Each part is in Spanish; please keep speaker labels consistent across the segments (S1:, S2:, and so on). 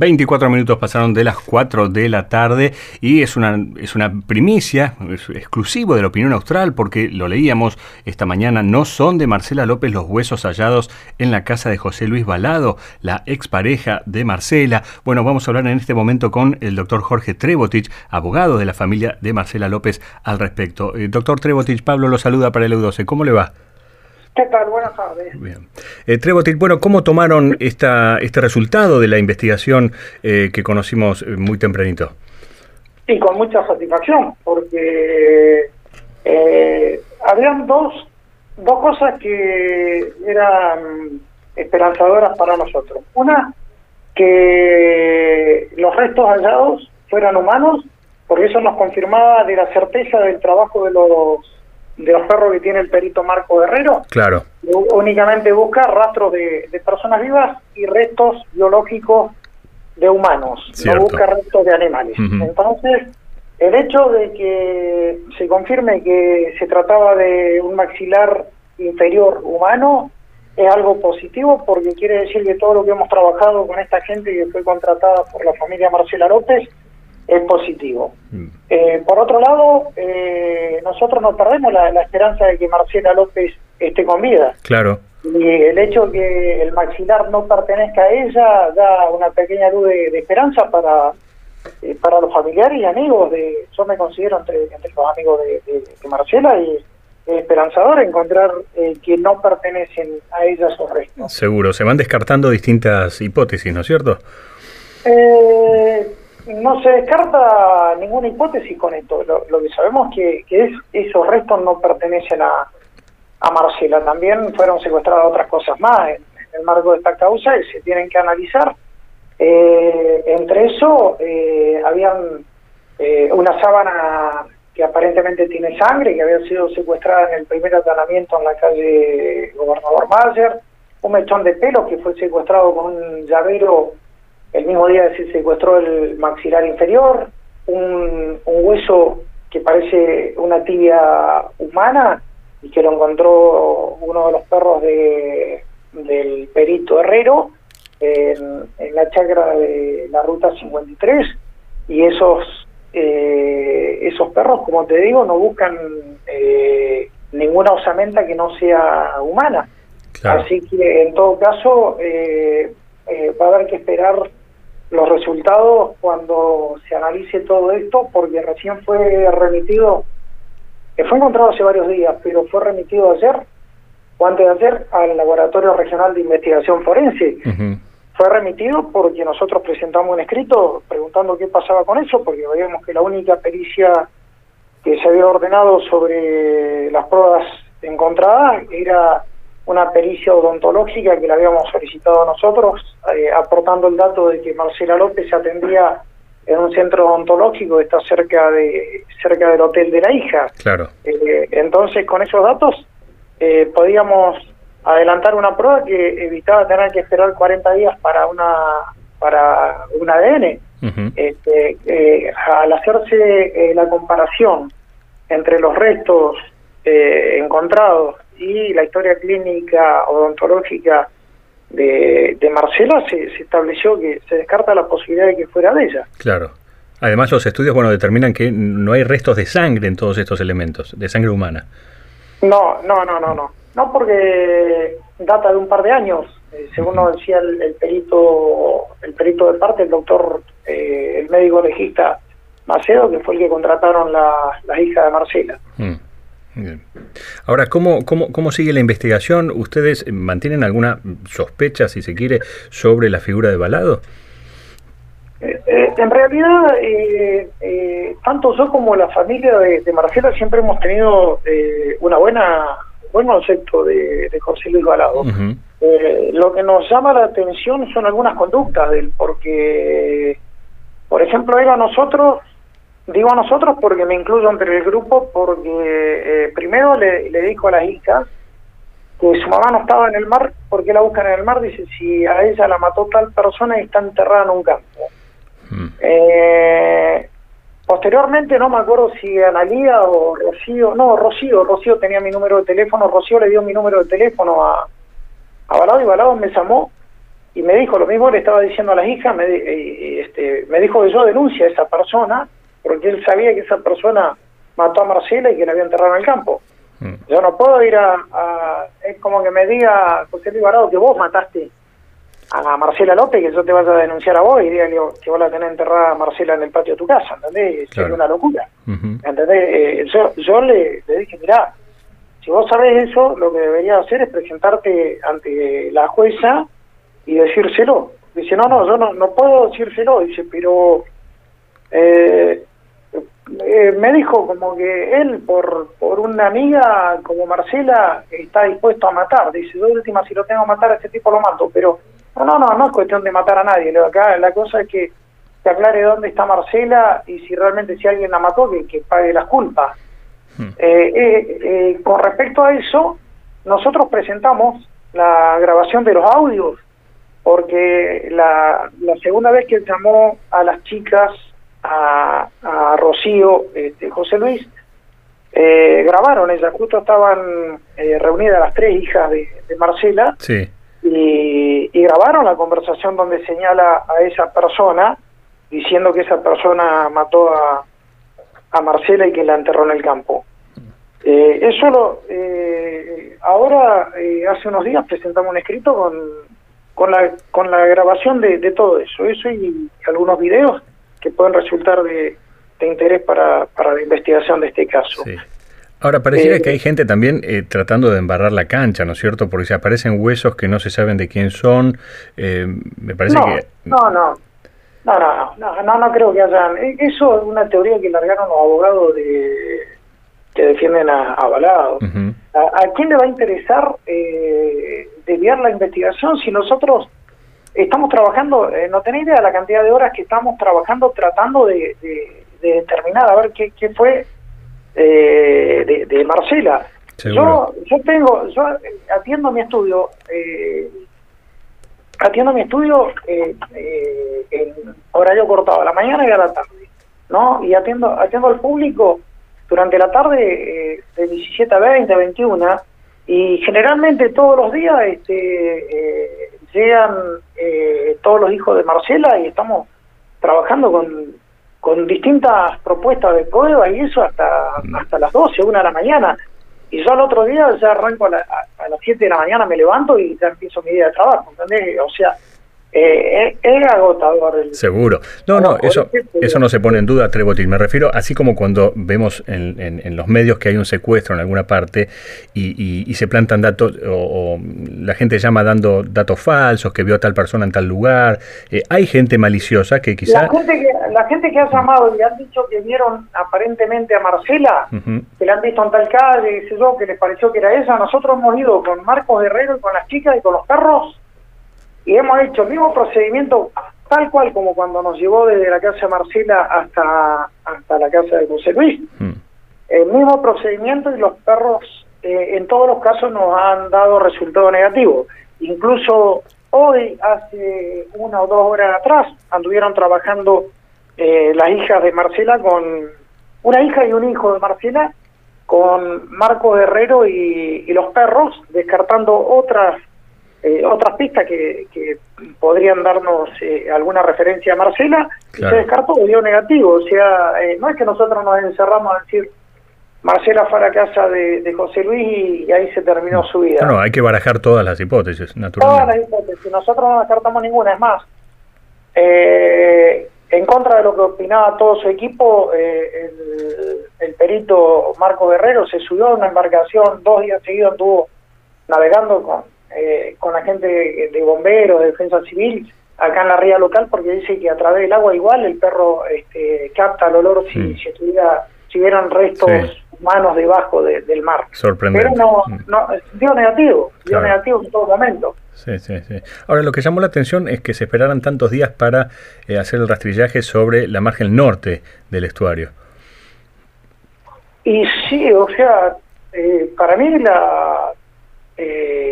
S1: 24 minutos pasaron de las 4 de la tarde y es una, es una primicia, es exclusivo de la opinión austral, porque lo leíamos esta mañana, no son de Marcela López los huesos hallados en la casa de José Luis Balado, la expareja de Marcela. Bueno, vamos a hablar en este momento con el doctor Jorge Trebotich, abogado de la familia de Marcela López al respecto. Eh, doctor Trebotich, Pablo lo saluda para el EU12. ¿Cómo le va?
S2: ¿Qué tal? Buenas tardes.
S1: Bien. Eh, Trebotil, bueno, ¿cómo tomaron esta, este resultado de la investigación eh, que conocimos eh, muy tempranito?
S2: Sí, con mucha satisfacción, porque eh, habían dos, dos cosas que eran esperanzadoras para nosotros. Una, que los restos hallados fueran humanos, porque eso nos confirmaba de la certeza del trabajo de los de los perros que tiene el perito Marco Guerrero.
S1: Claro.
S2: Únicamente busca rastros de, personas vivas y restos biológicos de humanos, no busca restos de animales. Entonces, el hecho de que se confirme que se trataba de un maxilar inferior humano es algo positivo porque quiere decir que todo lo que hemos trabajado con esta gente que fue contratada por la familia Marcela López es positivo. Mm. Eh, por otro lado, eh, nosotros no perdemos la, esperanza de que Marcela López esté con vida.
S1: Claro.
S2: Y el hecho de que el maxilar no pertenezca a ella da una pequeña luz de, esperanza para eh, para los familiares y amigos. de Yo me considero entre, los amigos de, Marcela y es esperanzador encontrar que no pertenecen a ella esos restos.
S1: Seguro, se van descartando distintas hipótesis, ¿no es cierto?
S2: Eh, no se descarta ninguna hipótesis con esto. Lo, que sabemos que, que es esos restos no pertenecen a, Marcela. También fueron secuestradas otras cosas más en, el marco de esta causa y se tienen que analizar. Eh, entre eso, eh, habían eh, una sábana que aparentemente tiene sangre, que había sido secuestrada en el primer atalamiento en la calle Gobernador Mayer, un mechón de pelo que fue secuestrado con un llavero el mismo día se secuestró el maxilar inferior, un, hueso que parece una tibia humana y que lo encontró uno de los perros de, del perito Herrero en, la chacra de la ruta 53 y esos eh, esos perros como te digo no buscan eh, ninguna osamenta que no sea humana. Así que en todo caso eh, va a haber que esperar los resultados cuando se analice todo esto, porque recién fue remitido, que fue encontrado hace varios días, pero fue remitido ayer, o antes de ayer, al Laboratorio Regional de Investigación Forense. Fue remitido porque nosotros presentamos un escrito preguntando qué pasaba con eso, porque veíamos que la única pericia que se había ordenado sobre las pruebas encontradas era una pericia odontológica que la habíamos solicitado nosotros, eh, aportando el dato de que Marcela López se atendía en un centro odontológico que está cerca de cerca del hotel de la hija.
S1: Claro.
S2: Eh, entonces, con esos datos eh, podíamos adelantar una prueba que evitaba tener que esperar 40 días para una para un ADN. este, al hacerse la comparación entre los restos encontrados y la historia clínica odontológica de, de Marcela se, estableció que se descarta la posibilidad de que fuera de ella.
S1: Claro. Además los estudios bueno determinan que no hay restos de sangre en todos estos elementos, de sangre humana.
S2: No, no, no, no, no. No porque data de un par de años, eh, según nos decía el, perito el perito de parte, el doctor, eh, el médico legista Macedo, que fue el que contrataron las la hijas de Marcela. Mm.
S1: Ahora, ¿cómo, cómo, ¿cómo sigue la investigación? ¿Ustedes mantienen alguna sospecha, si se quiere, sobre la figura de Balado?
S2: Eh, eh, en realidad, eh, tanto yo como la familia de, Marcela siempre hemos tenido una buena buen concepto de, José Luis Balado. lo que nos llama la atención son algunas conductas de él, porque, por ejemplo, él a nosotros Digo a nosotros porque me incluyo entre el grupo, porque eh, primero le, le dijo a las hijas que su mamá no estaba en el mar, porque la buscan en el mar? Dice, si a ella la mató tal persona y está enterrada en un campo. Mm. Eh, posteriormente no me acuerdo si Analía o Rocío, no, Rocío, Rocío tenía mi número de teléfono, Rocío le dio mi número de teléfono a, a Balado y Balado me llamó y me dijo lo mismo le estaba diciendo a las hijas, me, este, me dijo que yo denuncia a esa persona porque él sabía que esa persona mató a Marcela y que la había enterrado en el campo. Mm. Yo no puedo ir a, Es como que me diga José Luis que vos mataste a Marcela López que yo te vaya a denunciar a vos y diga que vos la tenés enterrada a Marcela en el patio de tu casa, ¿entendés? Es una locura, ¿entendés? Eh, yo, yo le, dije, mirá, si vos sabés eso, lo que deberías hacer es presentarte ante la jueza y decírselo. Dice, no, no, yo no, no puedo decírselo, dice, pero... Eh, eh, me dijo como que él por por una amiga como Marcela está dispuesto a matar dice de última si lo tengo que matar a este tipo lo mato pero no, no, no, no es cuestión de matar a nadie. Acá la cosa es que se aclare dónde está Marcela y si realmente si alguien la mató, que, que pague las culpas. Hmm. Eh, eh, eh, con respecto a eso, nosotros presentamos la grabación de los audios, porque la, la segunda vez que llamó a las chicas, a, a Rocío, este, José Luis, grabaron, ellas justo estaban reunidas las tres hijas de, de Marcela. Sí y, grabaron la conversación donde señala a esa persona diciendo que esa persona mató a, a Marcela y que la enterró en el campo. Eh, eso lo, eh, ahora, eh, hace unos días presentamos un escrito con, con, la, con la grabación de, de todo eso, eso y algunos videos que pueden resultar de, de interés para, para la investigación de este caso. Sí.
S1: Ahora, pareciera eh, que hay gente también eh, tratando de embarrar la cancha, ¿no es cierto? Porque se aparecen huesos que no se saben de quién son. Eh, me parece que...
S2: No, no. No, no, no, no, no creo que hayan... Eso es una teoría que largaron los abogados de que defienden a, a Balado. ¿A, quién le va a interesar eh, desviar la investigación si nosotros estamos trabajando, no tenéis idea de la cantidad de horas que estamos trabajando tratando de, de, de determinar a ver qué, qué fue eh, de, Marcela. Yo, yo tengo, yo atiendo mi estudio, eh, atiendo mi estudio eh, eh, en horario cortado, a la mañana y a la tarde, ¿no? Y atiendo, atiendo al público durante la tarde de 17 a 20, 21, y generalmente todos los días este, llegan todos los hijos de Marcela y estamos trabajando con con distintas propuestas de prueba y eso hasta hasta las 12, una de la mañana. Y yo al otro día ya arranco a, a, las 7 de la mañana, me levanto y ya empiezo mi día de trabajo, ¿entendés? O sea, eh, es, agotador.
S1: Seguro. No, no, eso, eso no se pone en duda, Trebotil. Me refiero, así como cuando vemos en, en, los medios que hay un secuestro en alguna parte y, y, se plantan datos, o, la gente llama dando datos falsos, que vio a tal persona en tal lugar. Eh, hay gente maliciosa que quizás...
S2: La gente que, la gente que ha llamado y han dicho que vieron aparentemente a Marcela, que la han visto en tal calle, yo, que les pareció que era ella, nosotros hemos ido con Marcos Guerrero y con las chicas y con los perros y hemos hecho el mismo procedimiento tal cual como cuando nos llevó desde la casa de Marcela hasta, hasta la casa de José Luis. Mm. El mismo procedimiento y los perros eh, en todos los casos nos han dado resultado negativo. Incluso hoy, hace una o dos horas atrás, anduvieron trabajando eh, las hijas de Marcela con una hija y un hijo de Marcela con Marco Guerrero y los perros, descartando otras eh, otras pistas que, que, podrían darnos eh, alguna referencia a Marcela, y se descartó, dio negativo. O sea, eh, no es que nosotros nos encerramos a decir Marcela fue a la casa de, José Luis y, ahí se terminó su vida.
S1: No, hay que barajar todas las hipótesis, naturalmente.
S2: Todas las hipótesis, nosotros no descartamos ninguna, es más. en contra de lo que opinaba todo su equipo, el, el, perito Marco Guerrero se subió a una embarcación, dos días seguidos estuvo navegando con, eh, con la gente de, bomberos, de defensa civil, acá en la ría local, porque dice que a través del agua igual el perro este, capta el olor si, si estuviera si hubieran restos humanos debajo del mar.
S1: Sorprendente.
S2: Pero no, mm. no dio negativo, dio negativo en todo momento.
S1: Sí, sí, sí. Ahora, lo que llamó la atención es que se esperaran tantos días para eh, hacer el rastrillaje sobre la margen norte del estuario.
S2: Y sí, o sea, eh, para mí la, eh,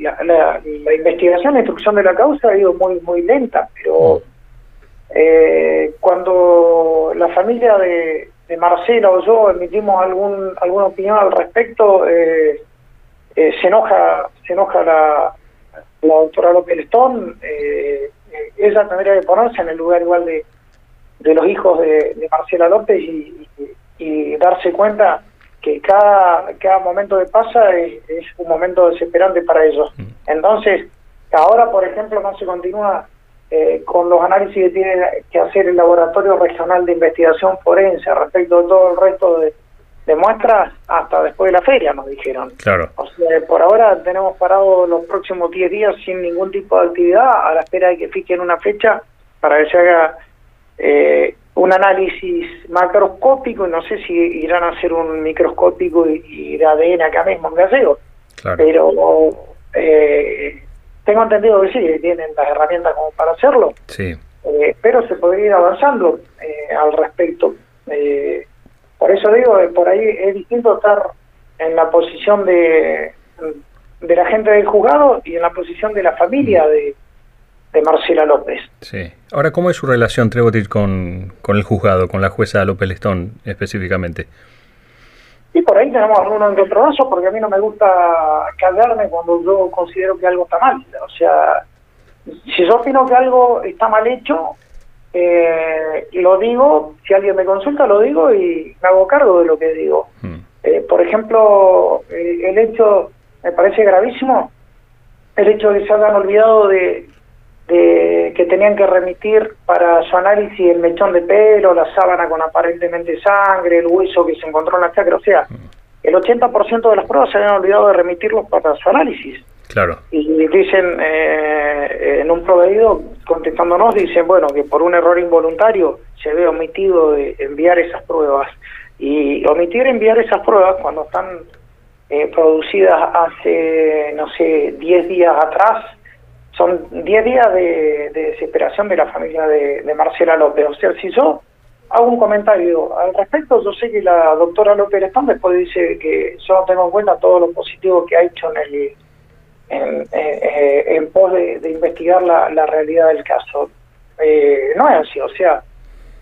S2: la, la, investigación, la instrucción de la causa ha ido muy muy lenta, pero Eh, cuando la familia de, de, Marcela o yo emitimos algún alguna opinión al respecto, eh, eh, se enoja se enoja la, la doctora López Lestón, ella tendría que ponerse en el lugar igual de, de los hijos de, Marcela López y, y, darse cuenta que cada, cada momento que pasa es, es un momento desesperante para ellos. Mm. Entonces, ahora, por ejemplo, no se continúa eh, con los análisis que tiene que hacer el Laboratorio Regional de Investigación Forense respecto a todo el resto de, muestras hasta después de la feria, nos dijeron.
S1: Claro.
S2: O sea, por ahora tenemos parado los próximos 10 días sin ningún tipo de actividad a la espera de que fijen una fecha para que se haga eh, un análisis macroscópico y no sé si irán a hacer un microscópico y, de ADN acá mismo en. Claro. Pero eh, tengo entendido que sí, que tienen las herramientas como para hacerlo.
S1: Sí.
S2: Eh, pero se podría ir avanzando eh, al respecto. Eh, por eso digo, por ahí es distinto estar en la posición de, de la gente del juzgado y en la posición de la familia de, de Marcela López.
S1: Sí. Ahora, ¿cómo es su relación, Trebotic, con, con el juzgado, con la jueza López Lestón específicamente?
S2: Y por ahí tenemos algunos encontronazos porque a mí no me gusta callarme cuando yo considero que algo está mal. O sea, si yo opino que algo está mal hecho, eh, lo digo, si alguien me consulta lo digo y me hago cargo de lo que digo. Hmm. Eh, por ejemplo, eh, el hecho, me parece gravísimo, el hecho de que se hayan olvidado de, que tenían que remitir para su análisis el mechón de pelo, la sábana con aparentemente sangre, el hueso que se encontró en la chacra. O sea, el 80% de las pruebas se habían olvidado de remitirlos para su análisis.
S1: Claro.
S2: Y dicen, eh, en un proveído, contestándonos, dicen, bueno, que por un error involuntario se ve omitido de enviar esas pruebas. Y omitir enviar esas pruebas cuando están eh, producidas hace, no sé, 10 días atrás, son 10 días de, desesperación de la familia de, Marcela López. O sea, si yo hago un comentario al respecto, yo sé que la doctora López Lestón después dice que yo no tengo en cuenta todo lo positivo que ha hecho en el en, eh, pos de, investigar la, realidad del caso. Eh, no es así, o sea,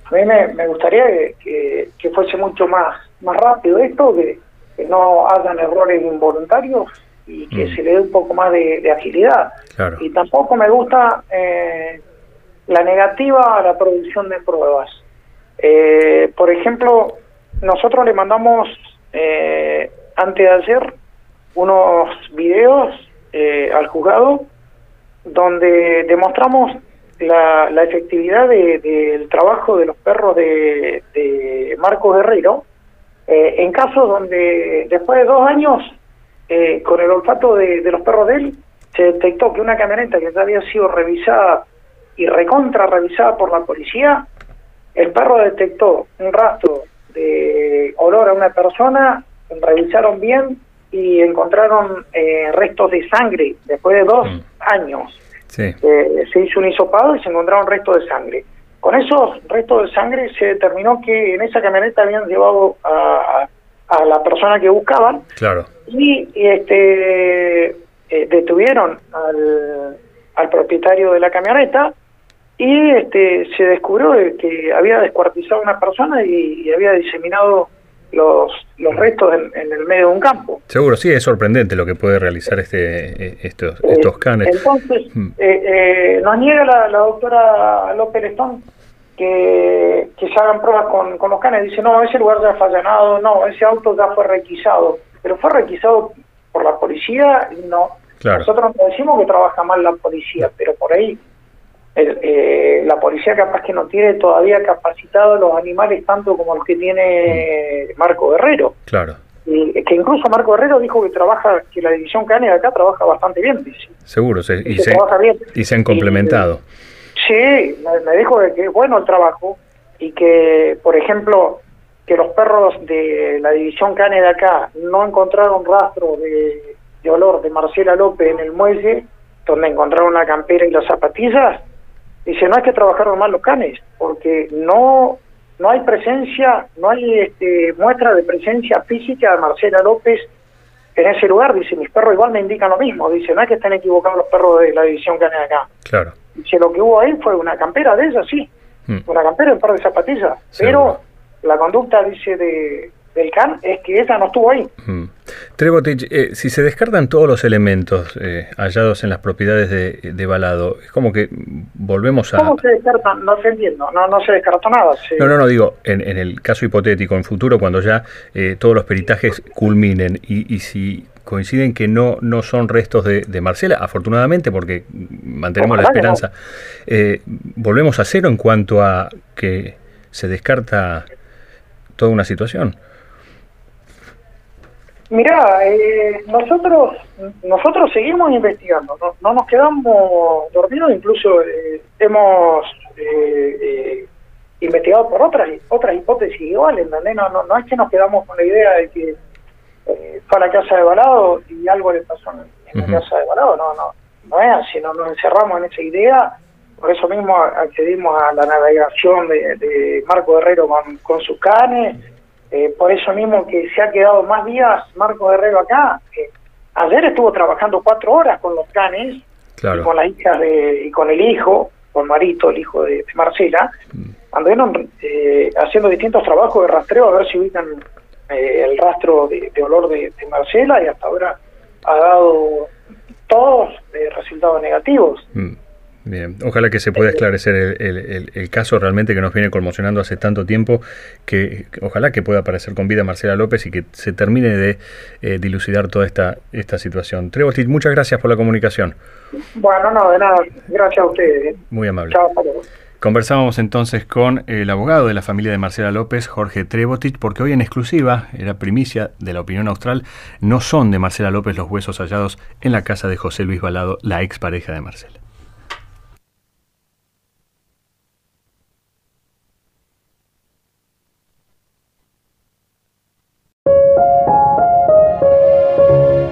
S2: a mí me, gustaría que, fuese mucho más, más rápido esto, que, que no hagan errores involuntarios y que mm. se le dé un poco más de, agilidad. Y tampoco me gusta eh, la negativa a la producción de pruebas. Eh, por ejemplo, nosotros le mandamos eh, antes de ayer unos videos eh, al juzgado donde demostramos la, la efectividad del trabajo de los perros de, de Marcos Guerrero en casos donde después de dos años eh, con el olfato de, los perros de él, se detectó que una camioneta que ya había sido revisada y recontra revisada por la policía, el perro detectó un rastro de olor a una persona, revisaron bien y encontraron eh, restos de sangre después de dos mm. años. Eh, se hizo un hisopado y se encontraron restos de sangre. Con esos restos de sangre se determinó que en esa camioneta habían llevado a, a la persona que buscaban.
S1: Claro.
S2: Y este eh, detuvieron al, al propietario de la camioneta y este se descubrió que había descuartizado a una persona y, había diseminado los, los restos en, el medio de un campo.
S1: Seguro, sí, es sorprendente lo que puede realizar este eh, estos, estos eh, canes.
S2: Entonces, mm. nos niega la, la doctora López Lestón que, que se hagan pruebas con, con los canes. Dice, no, ese lugar ya fue allanado, no, ese auto ya fue requisado. Pero fue requisado por la policía y no. Nosotros no decimos que trabaja mal la policía, pero por ahí eh, la policía capaz que no tiene todavía capacitado los animales tanto como los que tiene Marco Guerrero.
S1: Claro.
S2: Y, que incluso Marco Guerrero dijo que trabaja, que la división Cane de acá trabaja bastante bien, dice.
S1: Seguro, se, y, se, y se han complementado.
S2: Sí, me, dijo que es bueno el trabajo y que, por ejemplo, que los perros de la división Cane de acá no encontraron rastro de, olor de Marcela López en el muelle, donde encontraron la campera y las zapatillas. Dice, no hay que trabajaron mal los canes, porque no no hay presencia, no hay este, muestra de presencia física de Marcela López en ese lugar. Dice, mis perros igual me indican lo mismo. Dice, no es que estén equivocados los perros de la división Cane de acá.
S1: Claro
S2: si lo que hubo ahí fue una campera de ella, sí. mm. una campera y un par de zapatillas. Pero la conducta, dice, de, del CAN es que ella no estuvo ahí.
S1: Mm. Eh, si se descartan todos los elementos eh, hallados en las propiedades de, de, Balado, es como que volvemos a...
S2: ¿Cómo se descartan? No se entiendo, no, no se descartó nada.
S1: No, no, no, digo, en, en, el caso hipotético, en futuro, cuando ya eh, todos los peritajes culminen y, y si coinciden que no, no son restos de, de Marcela, afortunadamente, porque mantenemos la esperanza. Eh, volvemos a cero en cuanto a que se descarta toda una situación.
S2: Mirá, eh, nosotros nosotros seguimos investigando, no, nos quedamos dormidos, incluso eh, hemos investigado por otras otras hipótesis iguales, No, no, no es que nos quedamos con la idea de que eh, fue a la casa de Balado y algo le pasó en, la casa de Balado, no, no, no es así, no nos encerramos en esa idea, por eso mismo accedimos a la navegación de, Marco Herrero con, sus canes, eh, por eso mismo que se ha quedado más días Marco Herrero acá, ayer estuvo trabajando cuatro horas con los canes, y con las hijas de, y con el hijo, con Marito, el hijo de, Marcela, mm. anduvieron eh, haciendo distintos trabajos de rastreo a ver si ubican eh, el rastro de, olor de, Marcela y hasta ahora ha dado todos eh, resultados negativos. Mm,
S1: bien, ojalá que se pueda esclarecer el, caso realmente que nos viene conmocionando hace tanto tiempo, que, ojalá que pueda aparecer con vida Marcela López y que se termine de eh, dilucidar toda esta, esta situación. Trebosti, muchas gracias por la comunicación.
S2: Bueno, no, de nada, gracias a ustedes.
S1: Muy amable. Chao, Conversábamos entonces con el abogado de la familia de Marcela López, Jorge Trebotich, porque hoy en exclusiva, era primicia de la opinión austral, no son de Marcela López los huesos hallados en la casa de José Luis Balado, la expareja de Marcela.